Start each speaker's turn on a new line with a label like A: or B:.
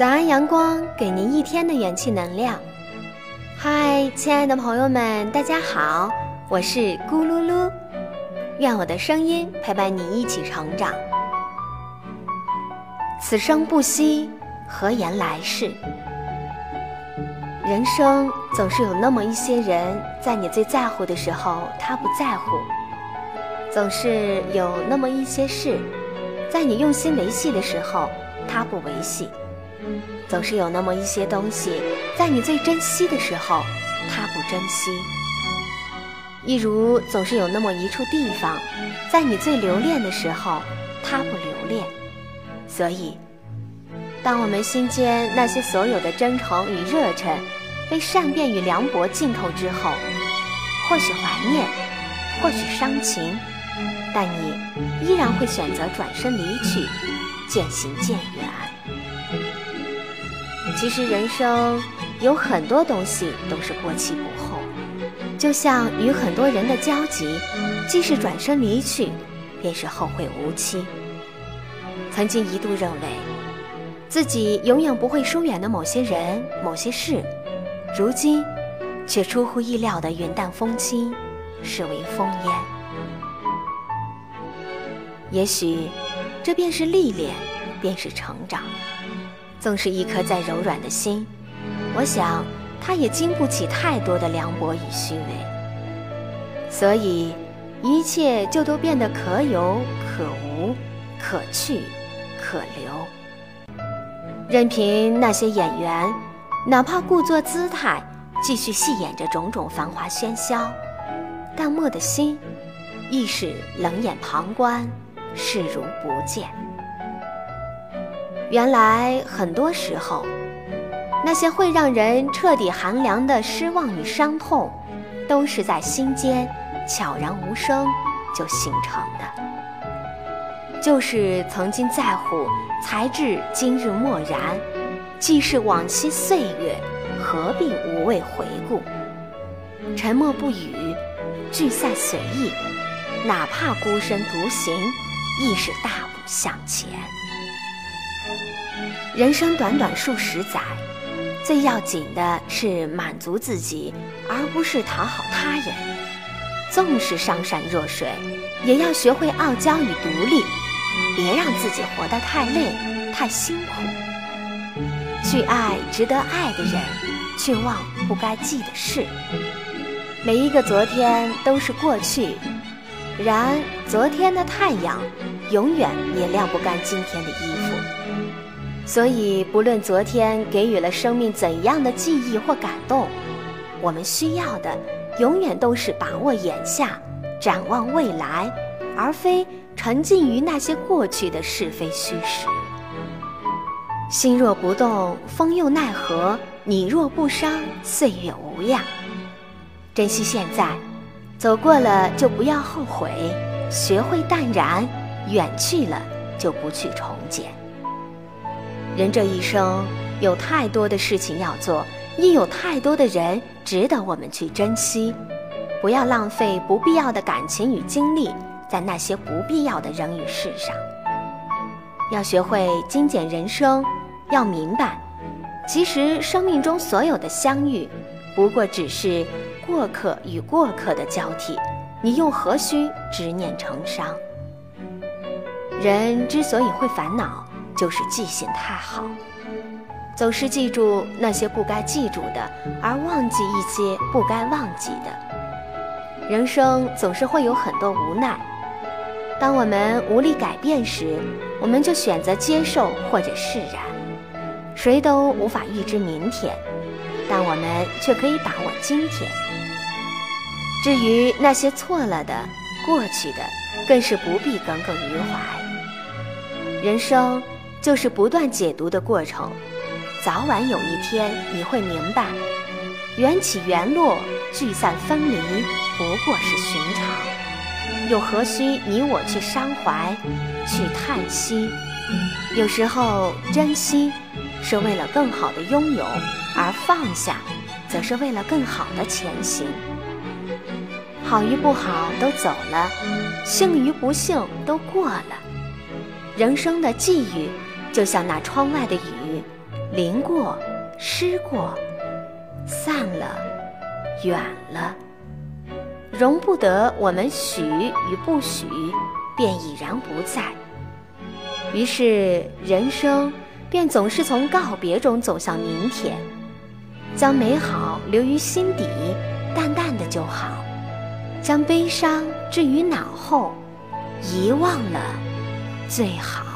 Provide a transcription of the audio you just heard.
A: 早安，阳光，给您一天的元气能量。嗨，亲爱的朋友们，大家好，我是咕噜噜，愿我的声音陪伴你一起成长。此生不息，何言来世？人生总是有那么一些人，在你最在乎的时候，他不在乎；总是有那么一些事，在你用心维系的时候，他不维系；总是有那么一些东西，在你最珍惜的时候，他不珍惜。一如总是有那么一处地方，在你最留恋的时候，他不留恋。所以，当我们心间那些所有的真诚与热忱，被善变与凉薄浸透之后，或许怀念，或许伤情，但你依然会选择转身离去，渐行渐远。其实人生有很多东西都是过期不候，就像与很多人的交集，既是转身离去，便是后会无期。曾经一度认为，自己永远不会疏远的某些人、某些事，如今却出乎意料的云淡风轻，视为风烟。也许，这便是历练，便是成长。纵是一颗再柔软的心，我想，它也经不起太多的凉薄与虚伪。所以，一切就都变得可有可无，可去。可留，任凭那些演员，哪怕故作姿态，继续戏演着种种繁华喧嚣，淡漠的心，亦是冷眼旁观，视如不见。原来很多时候，那些会让人彻底寒凉的失望与伤痛，都是在心间悄然无声就形成的。就是曾经在乎，才至今日默然。既是往昔岁月，何必无谓回顾？沉默不语，聚散随意，哪怕孤身独行，亦是大步向前。人生短短数十载，最要紧的是满足自己，而不是讨好他人。纵是上善若水，也要学会傲娇与独立。别让自己活得太累、太辛苦。去爱值得爱的人，去忘不该记的事。每一个昨天都是过去，然昨天的太阳永远也晾不干今天的衣服。所以，不论昨天给予了生命怎样的记忆或感动，我们需要的永远都是把握眼下，展望未来，而非。沉浸于那些过去的是非虚实，心若不动，风又奈何？你若不伤，岁月无恙。珍惜现在，走过了就不要后悔，学会淡然，远去了就不去重捡。人这一生有太多的事情要做，亦有太多的人值得我们去珍惜，不要浪费不必要的感情与精力。在那些不必要的人与事上，要学会精简人生。要明白，其实生命中所有的相遇，不过只是过客与过客的交替。你又何须执念成伤？人之所以会烦恼，就是记性太好，总是记住那些不该记住的，而忘记一些不该忘记的。人生总是会有很多无奈。当我们无力改变时，我们就选择接受或者释然。谁都无法预知明天，但我们却可以把握今天。至于那些错了的、过去的，更是不必耿耿于怀。人生就是不断解读的过程，早晚有一天你会明白，缘起缘落、聚散分离，不过是寻常。又何须你我去伤怀，去叹息？有时候珍惜是为了更好的拥有，而放下，则是为了更好的前行。好与不好都走了，幸与不幸都过了。人生的际遇，就像那窗外的雨，淋过，湿过，散了，远了，容不得我们许与不许，便已然不在。于是人生便总是从告别中走向明天，将美好留于心底，淡淡的就好；将悲伤置于脑后，遗忘了最好。